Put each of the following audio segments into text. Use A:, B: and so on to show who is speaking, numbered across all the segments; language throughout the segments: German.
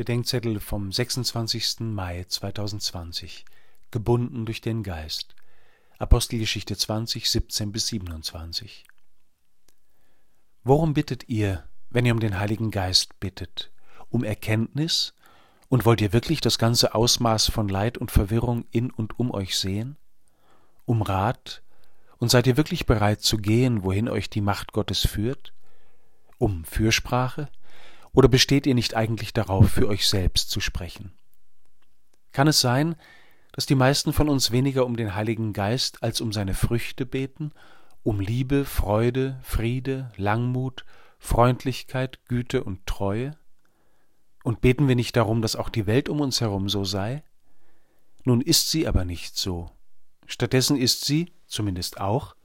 A: Bedenkzettel vom 26. Mai 2020. Gebunden durch den Geist. Apostelgeschichte 20, 17 bis 27. Worum bittet ihr, wenn ihr um den Heiligen Geist bittet? Um Erkenntnis? Und wollt ihr wirklich das ganze Ausmaß von Leid und Verwirrung in und um euch sehen? Um Rat? Und seid ihr wirklich bereit zu gehen, wohin euch die Macht Gottes führt? Um Fürsprache? Oder besteht ihr nicht eigentlich darauf, für euch selbst zu sprechen? Kann es sein, dass die meisten von uns weniger um den Heiligen Geist als um seine Früchte beten, um Liebe, Freude, Friede, Langmut, Freundlichkeit, Güte und Treue? Und beten wir nicht darum, dass auch die Welt um uns herum so sei? Nun ist sie aber nicht so. Stattdessen ist sie, zumindest auch,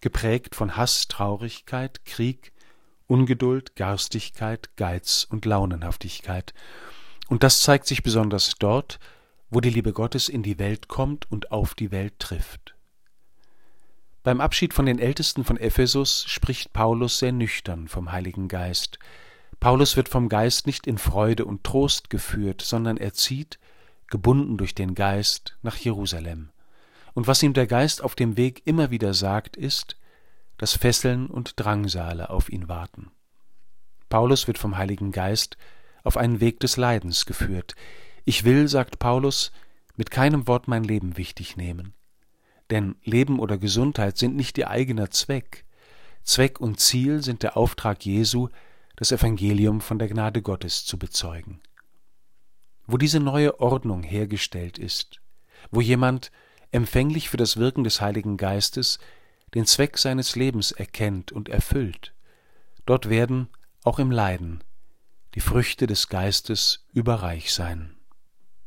A: geprägt von Hass, Traurigkeit, Krieg, Ungeduld, Garstigkeit, Geiz und Launenhaftigkeit. Und das zeigt sich besonders dort, wo die Liebe Gottes in die Welt kommt und auf die Welt trifft. Beim Abschied von den Ältesten von Ephesus spricht Paulus sehr nüchtern vom Heiligen Geist. Paulus wird vom Geist nicht in Freude und Trost geführt, sondern er zieht, gebunden durch den Geist, nach Jerusalem. Und was ihm der Geist auf dem Weg immer wieder sagt, ist, dass Fesseln und Drangsale auf ihn warten. Paulus wird vom Heiligen Geist auf einen Weg des Leidens geführt. Ich will, sagt Paulus, mit keinem Wort mein Leben wichtig nehmen. Denn Leben oder Gesundheit sind nicht ihr eigener Zweck. Zweck und Ziel sind der Auftrag Jesu, das Evangelium von der Gnade Gottes zu bezeugen. Wo diese neue Ordnung hergestellt ist, wo jemand, empfänglich für das Wirken des Heiligen Geistes, den Zweck seines Lebens erkennt und erfüllt, dort werden, auch im Leiden, die Früchte des Geistes überreich sein.